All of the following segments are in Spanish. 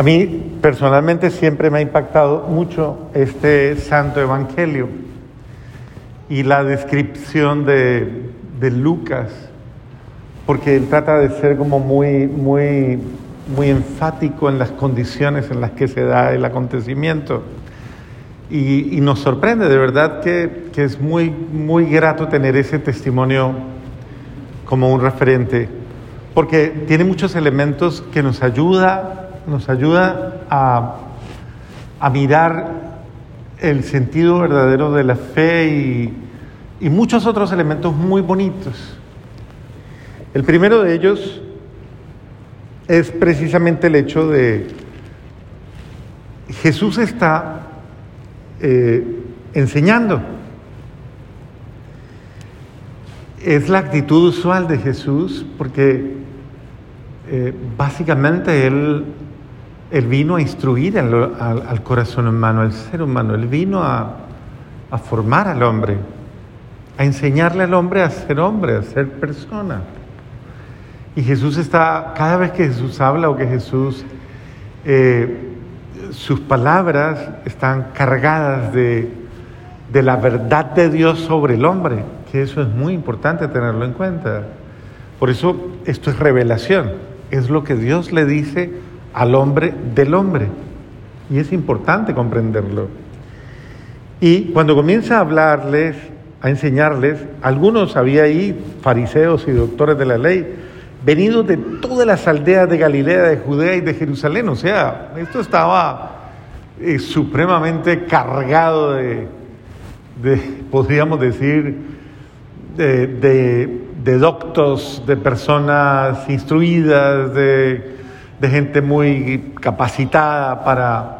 A mí personalmente siempre me ha impactado mucho este santo evangelio y la descripción de, de Lucas, porque él trata de ser como muy, muy, muy enfático en las condiciones en las que se da el acontecimiento. Y, y nos sorprende de verdad que, que, es muy, muy grato tener ese testimonio como un referente, porque tiene muchos elementos que nos ayuda, nos ayuda a, a mirar el sentido verdadero de la fe y, y muchos otros elementos muy bonitos. El primero de ellos es precisamente el hecho de Jesús está eh, enseñando. Es la actitud usual de Jesús porque eh, básicamente él, él, vino a instruir al, corazón humano, al ser humano, él vino a, a formar al hombre, a enseñarle al hombre a ser hombre, a ser persona. Y Jesús está, cada vez que Jesús habla o que Jesús, eh, sus palabras están cargadas de, de, la verdad de Dios sobre el hombre, que eso es muy importante tenerlo en cuenta. Por eso esto es revelación, es lo que Dios le dice al hombre del hombre. Y es importante comprenderlo. Y cuando comienza a hablarles, a enseñarles, algunos había ahí, fariseos y doctores de la ley, venidos de todas las aldeas de Galilea, de Judea y de Jerusalén. O sea, esto estaba eh, supremamente cargado de, podríamos decir, de, de, de, doctos, de personas instruidas, de, gente muy capacitada para,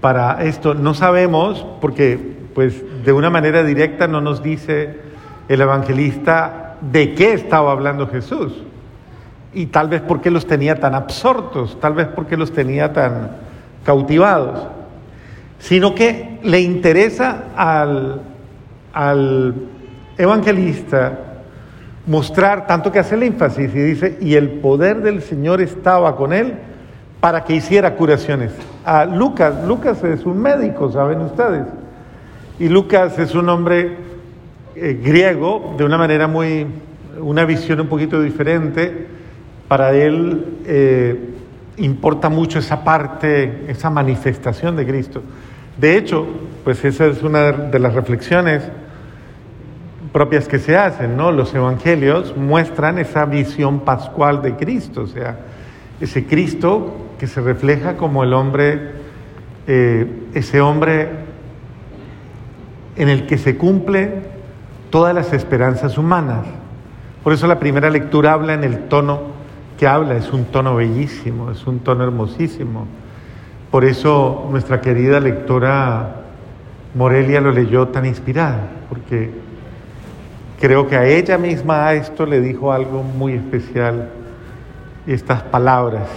para esto. No sabemos, porque pues de una manera directa no nos dice el evangelista de qué estaba hablando Jesús y tal vez porque los tenía tan absortos, tal vez porque los tenía tan cautivados, sino que le interesa al, al evangelista mostrar, tanto que hace el énfasis y dice, y el poder del Señor estaba con él para que hiciera curaciones. A Lucas, Lucas es un médico, saben ustedes, y Lucas es un hombre eh, griego de una manera muy, una visión un poquito diferente, para él eh, importa mucho esa parte, esa manifestación de Cristo. De hecho, pues esa es una de las reflexiones propias que se hacen, ¿no? Los evangelios muestran esa visión pascual de Cristo, o sea, ese Cristo que se refleja como el hombre, eh, ese hombre en el que se cumplen todas las esperanzas humanas. Por eso la primera lectura habla en el tono que habla es un tono bellísimo, es un tono hermosísimo. Por eso nuestra querida lectora Morelia lo leyó tan inspirada, porque creo que a ella misma a esto le dijo algo muy especial, estas palabras,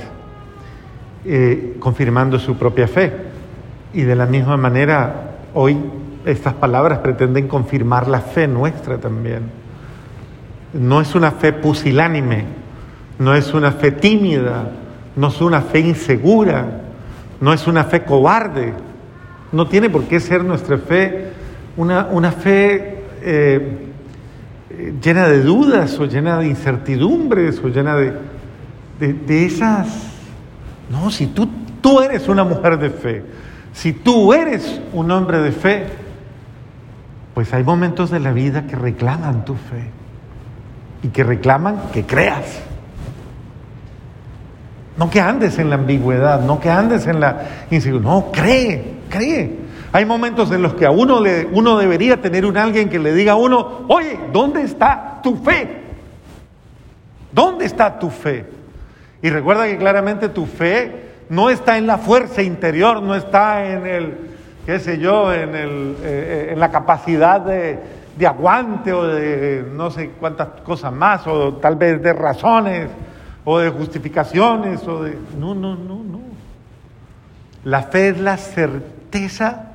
eh, confirmando su propia fe. Y de la misma manera, hoy estas palabras pretenden confirmar la fe nuestra también. No es una fe pusilánime, no es una fe tímida, no es una fe insegura, no es una fe cobarde. No tiene por qué ser nuestra fe una, una fe eh, llena de dudas o llena de incertidumbres o llena de, de, de esas... No, si tú, tú eres una mujer de fe, si tú eres un hombre de fe, pues hay momentos de la vida que reclaman tu fe y que reclaman que creas. No que andes en la ambigüedad, no que andes en la inseguridad. No, cree, cree. Hay momentos en los que a uno, le, uno debería tener un alguien que le diga a uno, oye, ¿dónde está tu fe? ¿Dónde está tu fe? Y recuerda que claramente tu fe no está en la fuerza interior, no está en el, qué sé yo, en, el, eh, en la capacidad de, de aguante o de no sé cuántas cosas más, o tal vez de razones o de justificaciones o de... No, no, no, no. La fe es la certeza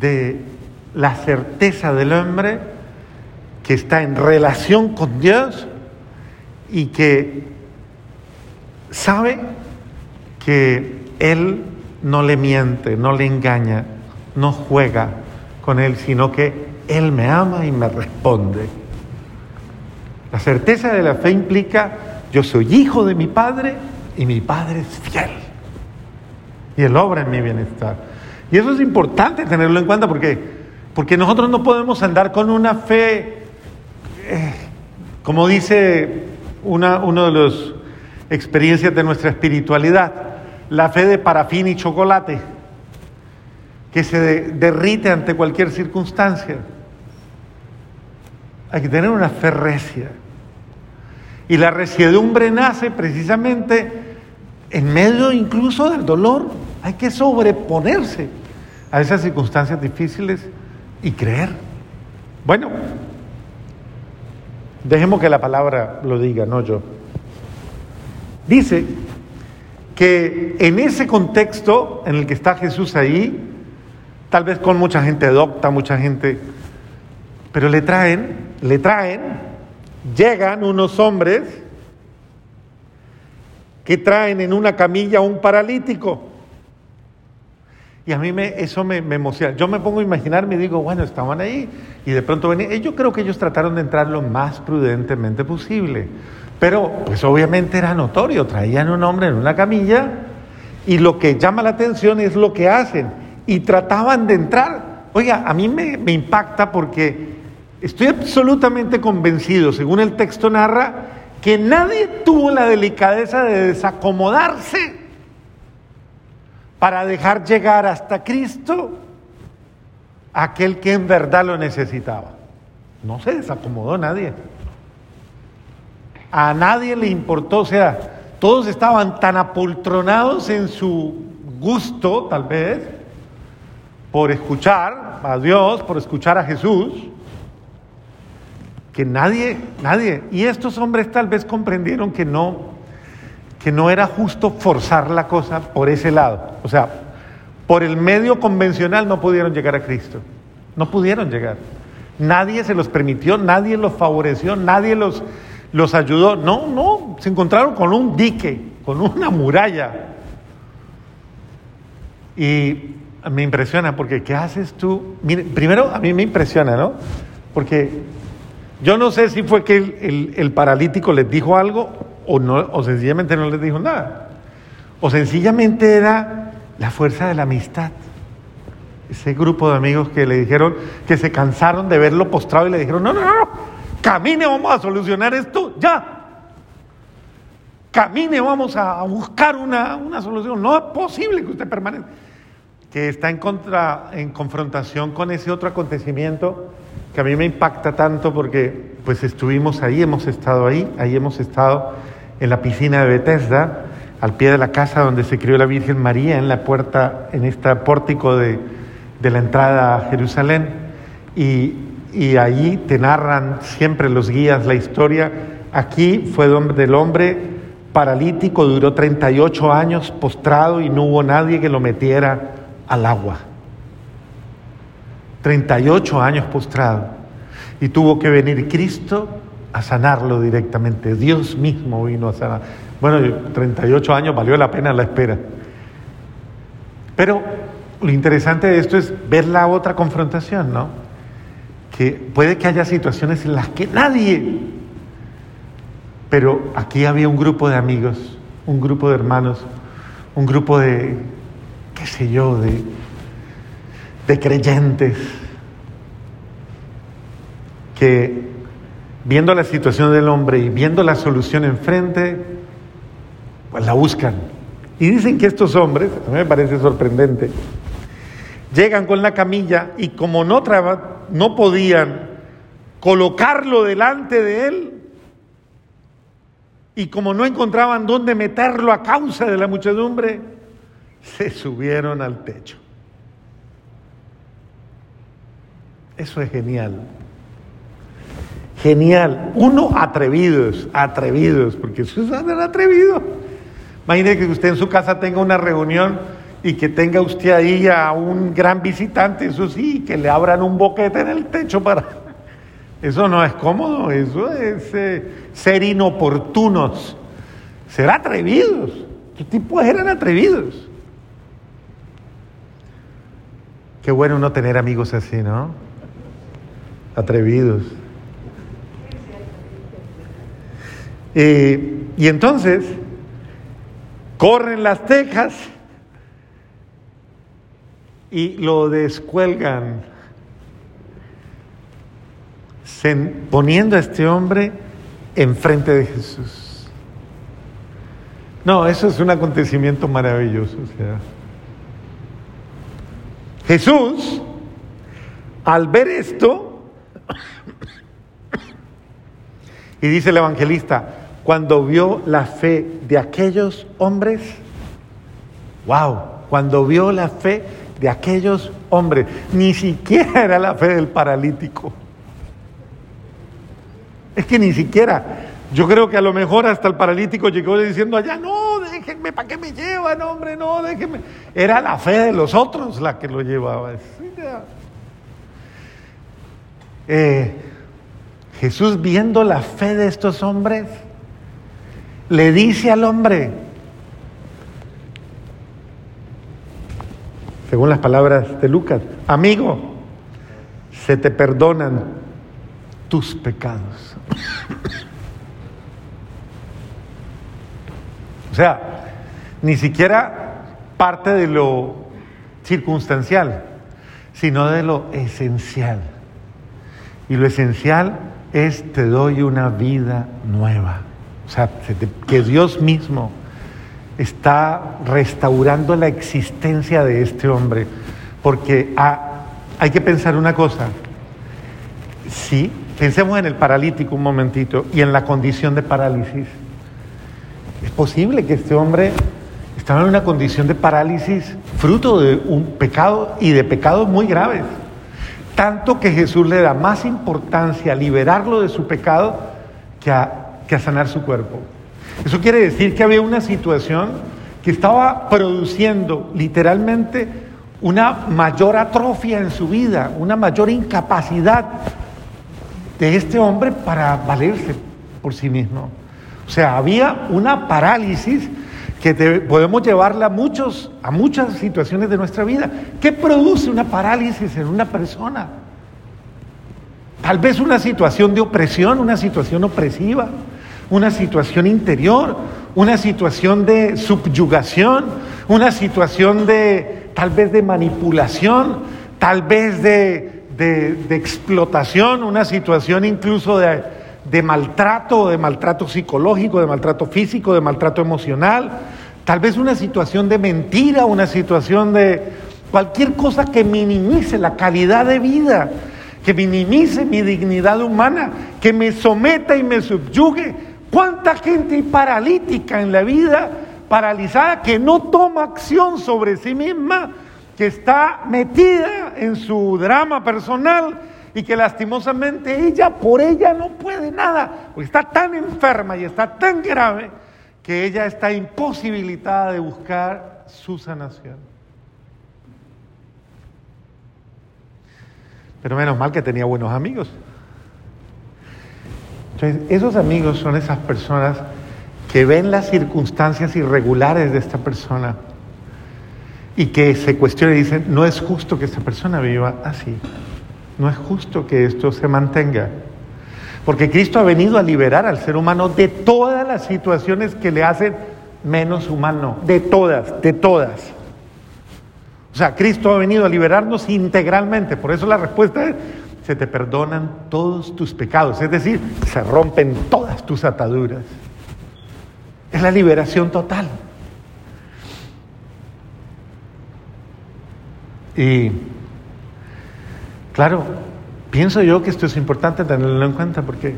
de la certeza del hombre que está en relación con Dios y que sabe que Él no le miente, no le engaña, no juega con Él, sino que Él me ama y me responde. La certeza de la fe implica, yo soy hijo de mi Padre y mi Padre es fiel. Y Él obra en mi bienestar. Y eso es importante tenerlo en cuenta porque, porque nosotros no podemos andar con una fe, eh, como dice una uno de las experiencias de nuestra espiritualidad, la fe de parafín y chocolate, que se derrite ante cualquier circunstancia. Hay que tener una fe recia. Y la resiedumbre nace precisamente en medio incluso del dolor. Hay que sobreponerse a esas circunstancias difíciles y creer. Bueno, dejemos que la palabra lo diga, no yo. Dice que en ese contexto en el que está Jesús ahí, tal vez con mucha gente docta, mucha gente, pero le traen, le traen, llegan unos hombres que traen en una camilla a un paralítico. Y a mí me, eso me, emociona. Yo me pongo a imaginarme y digo, bueno, estaban ahí y de pronto venían. Yo creo que ellos trataron de entrar lo más prudentemente posible. Pero, pues obviamente era notorio. Traían un hombre en una camilla y lo que llama la atención es lo que hacen. Y trataban de entrar. Oiga, a mí me, me impacta porque estoy absolutamente convencido, según el texto narra, que nadie tuvo la delicadeza de desacomodarse para dejar llegar hasta Cristo aquel que en verdad lo necesitaba. No se desacomodó nadie. A nadie le importó, o sea, todos estaban tan apoltronados en su gusto, tal vez, por escuchar a Dios, por escuchar a Jesús, que nadie, nadie, y estos hombres tal vez comprendieron que no, que no era justo forzar la cosa por ese lado. O sea, por el medio convencional no pudieron llegar a Cristo. No pudieron llegar. Nadie se los permitió, nadie los favoreció, nadie los, los ayudó. No, no, se encontraron con un dique, con una muralla. Y me impresiona porque ¿qué haces tú? Mire, primero a mí me impresiona, ¿no? Porque yo no sé si fue que el, el paralítico les dijo algo o, no, o sencillamente no les dijo nada. O sencillamente era la fuerza de la amistad. Ese grupo de amigos que le dijeron que se cansaron de verlo postrado y le dijeron, no, no, no, camine, vamos a solucionar esto ya. Camine, vamos a buscar una, una solución. No es posible que usted permanezca. Que está en, contra, en confrontación con ese otro acontecimiento que a mí me impacta tanto porque pues estuvimos ahí, hemos estado ahí, ahí hemos estado en la piscina de Bethesda, al pie de la casa donde se crió la Virgen María, en la puerta, en este pórtico de, la entrada a Jerusalén. Y, y allí te narran siempre los guías la historia. Aquí fue del hombre paralítico, duró 38 años postrado y no hubo nadie que lo metiera al agua. 38 años postrado. Y tuvo que venir Cristo a sanarlo directamente. Dios mismo vino a sanar. Bueno, 38 años valió la pena la espera. Pero lo interesante de esto es ver la otra confrontación, ¿no? Que puede que haya situaciones en las que nadie, pero aquí había un grupo de amigos, un grupo de hermanos, un grupo de, qué sé yo, de, de creyentes, que viendo la situación del hombre y viendo la solución enfrente, pues la buscan. Y dicen que estos hombres, a mí me parece sorprendente, llegan con la camilla y como no, no podían colocarlo delante de él, y como no encontraban dónde meterlo a causa de la muchedumbre, se subieron al techo. Eso es genial. Genial. Uno, atrevidos, atrevidos, porque eso es atrevido. Imagine que usted en su casa tenga una reunión y que tenga usted ahí a un gran visitante, eso sí, que le abran un boquete en el techo para... Eso no es cómodo, eso es eh, ser inoportunos, ser atrevidos. ¿Qué tipos eran atrevidos? Qué bueno no tener amigos así, ¿no? Atrevidos. Y entonces, corren las tejas y lo descuelgan, poniendo a este hombre enfrente de Jesús. No, eso es un acontecimiento maravilloso. Jesús, al ver esto, y dice el evangelista, cuando vio la fe de aquellos hombres, wow, cuando vio la fe de aquellos hombres, ni siquiera era la fe del paralítico. Es que ni siquiera, yo creo que a lo mejor hasta el paralítico llegó diciendo allá, no, déjenme, ¿para qué me llevan, hombre? No, déjenme. Era la fe de los otros la que lo llevaba. Eh, Jesús viendo la fe de estos hombres, le dice al hombre, según las palabras de Lucas, amigo, se te perdonan tus pecados. o sea, ni siquiera parte de lo circunstancial, sino de lo esencial. Y lo esencial es te doy una vida nueva. O sea, que Dios mismo está restaurando la existencia de este hombre. Porque hay que pensar una cosa. Sí, pensemos en el paralítico un momentito y en la condición de parálisis. Es posible que este hombre estaba en una condición de parálisis fruto de un pecado y de pecados muy graves. Tanto que Jesús le da más importancia a liberarlo de su pecado que a que a sanar su cuerpo. Eso quiere decir que había una situación que estaba produciendo literalmente una mayor atrofia en su vida, una mayor incapacidad de este hombre para valerse por sí mismo. O sea, había una parálisis que podemos llevarla a, a muchas situaciones de nuestra vida. ¿Qué produce una parálisis en una persona? Tal vez una situación de opresión, una situación opresiva una situación interior, una situación de subyugación, una situación de tal vez de manipulación, tal vez de, explotación, una situación incluso de, de maltrato, de maltrato psicológico, de maltrato físico, de maltrato emocional, tal vez una situación de mentira, una situación de cualquier cosa que minimice la calidad de vida, que minimice mi dignidad humana, que me someta y me subyugue ¿Cuánta gente paralítica en la vida, paralizada, que no toma acción sobre sí misma, que está metida en su drama personal y que lastimosamente ella por ella no puede nada, porque está tan enferma y está tan grave que ella está imposibilitada de buscar su sanación. Pero menos mal que tenía buenos amigos. Entonces, esos amigos son esas personas que ven las circunstancias irregulares de esta persona y que se cuestionan y dicen, no es justo que esta persona viva así, no es justo que esto se mantenga. Porque Cristo ha venido a liberar al ser humano de todas las situaciones que le hacen menos humano, de todas, de todas. O sea, Cristo ha venido a liberarnos integralmente, por eso la respuesta es, se te perdonan todos tus pecados, es decir, se rompen todas tus ataduras. Es la liberación total. Y claro, pienso yo que esto es importante tenerlo en cuenta porque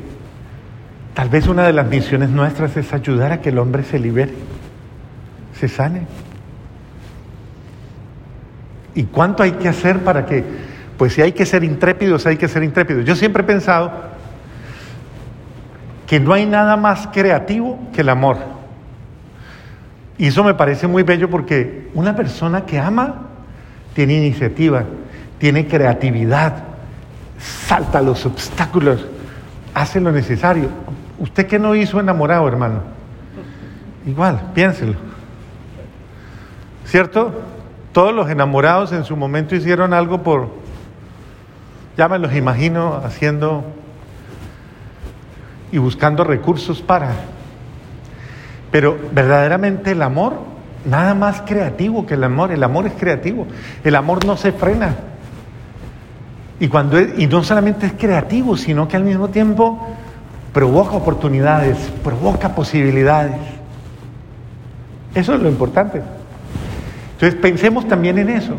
tal vez una de las misiones nuestras es ayudar a que el hombre se libere, se sane. ¿Y cuánto hay que hacer para que pues si hay que ser intrépidos, hay que ser intrépidos. Yo siempre he pensado que no hay nada más creativo que el amor. Y eso me parece muy bello porque una persona que ama tiene iniciativa, tiene creatividad, salta los obstáculos, hace lo necesario. ¿Usted qué no hizo enamorado, hermano? Igual, piénselo. ¿Cierto? Todos los enamorados en su momento hicieron algo por, ya me los imagino haciendo y buscando recursos para. Pero verdaderamente el amor, nada más creativo que el amor, el amor es creativo, el amor no se frena. Y, cuando y no solamente es creativo, sino que al mismo tiempo provoca oportunidades, provoca posibilidades. Eso es lo importante. Entonces pensemos también en eso.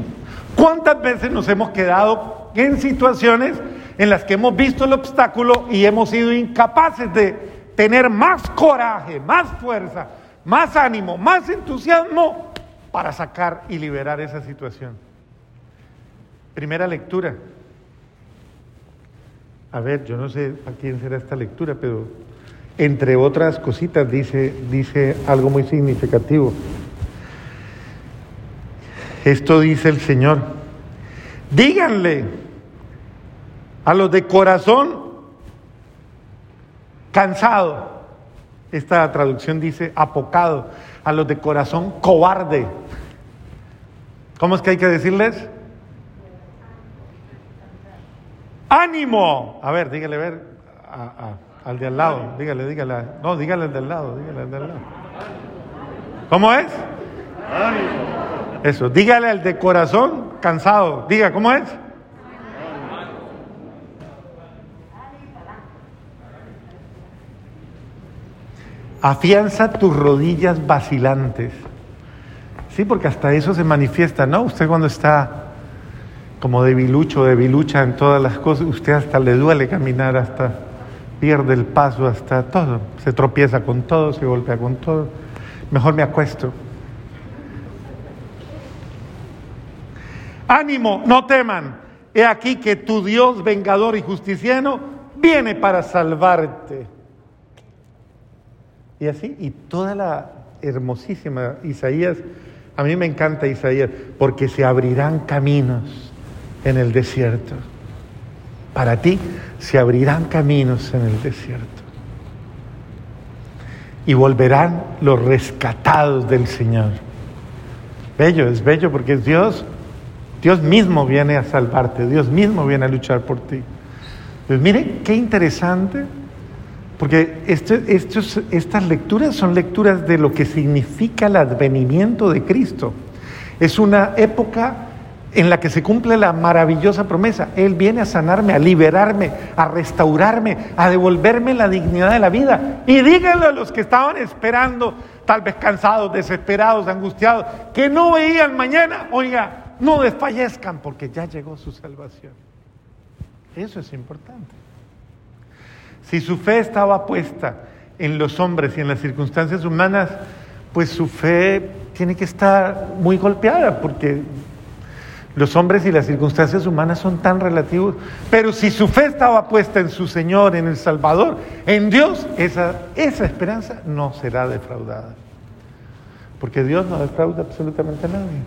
¿Cuántas veces nos hemos quedado en situaciones en las que hemos visto el obstáculo y hemos sido incapaces de tener más coraje, más fuerza, más ánimo, más entusiasmo para sacar y liberar esa situación? Primera lectura. A ver, yo no sé a quién será esta lectura, pero entre otras cositas dice, dice algo muy significativo. Esto dice el Señor. Díganle a los de corazón cansado. Esta traducción dice apocado. A los de corazón cobarde. ¿Cómo es que hay que decirles? ánimo. A ver, dígale, ver, al de al lado, dígale, dígale, no, dígale al del lado, dígale al del lado. ¿Cómo es? Ánimo. Eso, dígale al de corazón cansado, diga, ¿cómo es? Afianza tus rodillas vacilantes. Sí, porque hasta eso se manifiesta, ¿no? Usted cuando está como debilucho, debilucha en todas las cosas, usted hasta le duele caminar, hasta pierde el paso, hasta todo, se tropieza con todo, se golpea con todo. Mejor me acuesto. Ánimo, no teman. He aquí que tu Dios vengador y justiciano viene para salvarte. Y así, y toda la hermosísima Isaías, a mí me encanta Isaías, porque se abrirán caminos en el desierto. Para ti se abrirán caminos en el desierto. Y volverán los rescatados del Señor. Bello, es bello porque es Dios. Dios mismo viene a salvarte, Dios mismo viene a luchar por ti. Pues mire, qué interesante, porque este, estas lecturas son lecturas de lo que significa el advenimiento de Cristo. Es una época en la que se cumple la maravillosa promesa. Él viene a sanarme, a liberarme, a restaurarme, a devolverme la dignidad de la vida. Y díganle a los que estaban esperando, tal vez cansados, desesperados, angustiados, que no veían mañana, oiga, no desfallezcan porque ya llegó su salvación. Eso es importante. Si su fe estaba puesta en los hombres y en las circunstancias humanas, pues su fe tiene que estar muy golpeada porque los hombres y las circunstancias humanas son tan relativos, pero si su fe estaba puesta en su Señor, en el Salvador, en Dios, esa, esa esperanza no será defraudada. Porque Dios no defrauda absolutamente a nadie.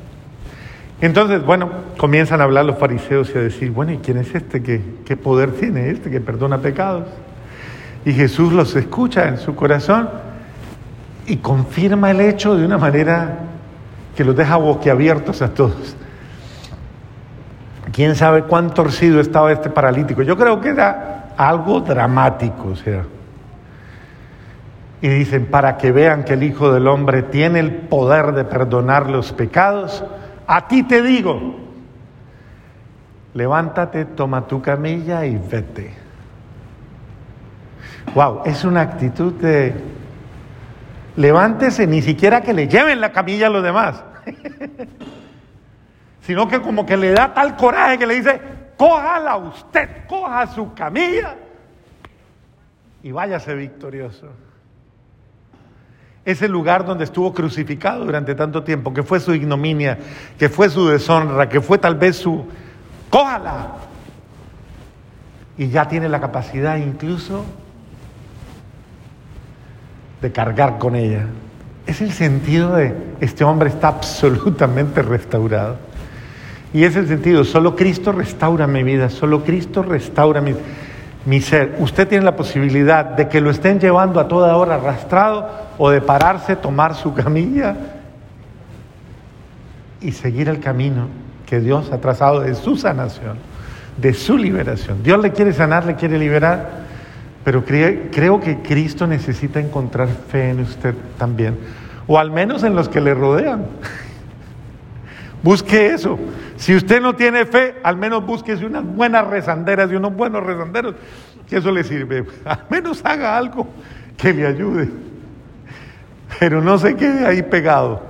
Entonces, bueno, comienzan a hablar los fariseos y a decir, bueno, ¿y quién es este? ¿Qué, qué poder tiene este que perdona pecados? Y Jesús los escucha en su corazón y confirma el hecho de una manera que los deja boquiabiertos a todos. ¿Quién sabe cuán torcido estaba este paralítico? Yo creo que era algo dramático, o sea. Y dicen, para que vean que el Hijo del Hombre tiene el poder de perdonar los pecados, a ti te digo, levántate, toma tu camilla y vete. Wow, es una actitud de levántese, ni siquiera que le lleven la camilla a los demás. sino que como que le da tal coraje que le dice, cójala usted, coja su camilla y váyase victorioso. Ese lugar donde estuvo crucificado durante tanto tiempo, que fue su ignominia, que fue su deshonra, que fue tal vez su... Cójala. Y ya tiene la capacidad incluso de cargar con ella. Es el sentido de este hombre está absolutamente restaurado. Y es el sentido, solo Cristo restaura mi vida, solo Cristo restaura mi, mi ser. Usted tiene la posibilidad de que lo estén llevando a toda hora arrastrado o de pararse, tomar su camilla y seguir el camino que Dios ha trazado de su sanación, de su liberación. Dios le quiere sanar, le quiere liberar, pero creo que Cristo necesita encontrar fe en usted también, o al menos en los que le rodean. Busque eso. Si usted no tiene fe, al menos búsquese unas buenas rezanderas y unos buenos rezanderos, que eso le sirve. Al menos haga algo que le ayude. Pero no se quede ahí pegado.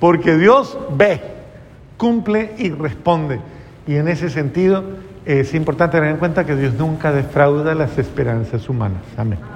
Porque Dios ve, cumple y responde. Y en ese sentido es importante tener en cuenta que Dios nunca defrauda las esperanzas humanas. Amén.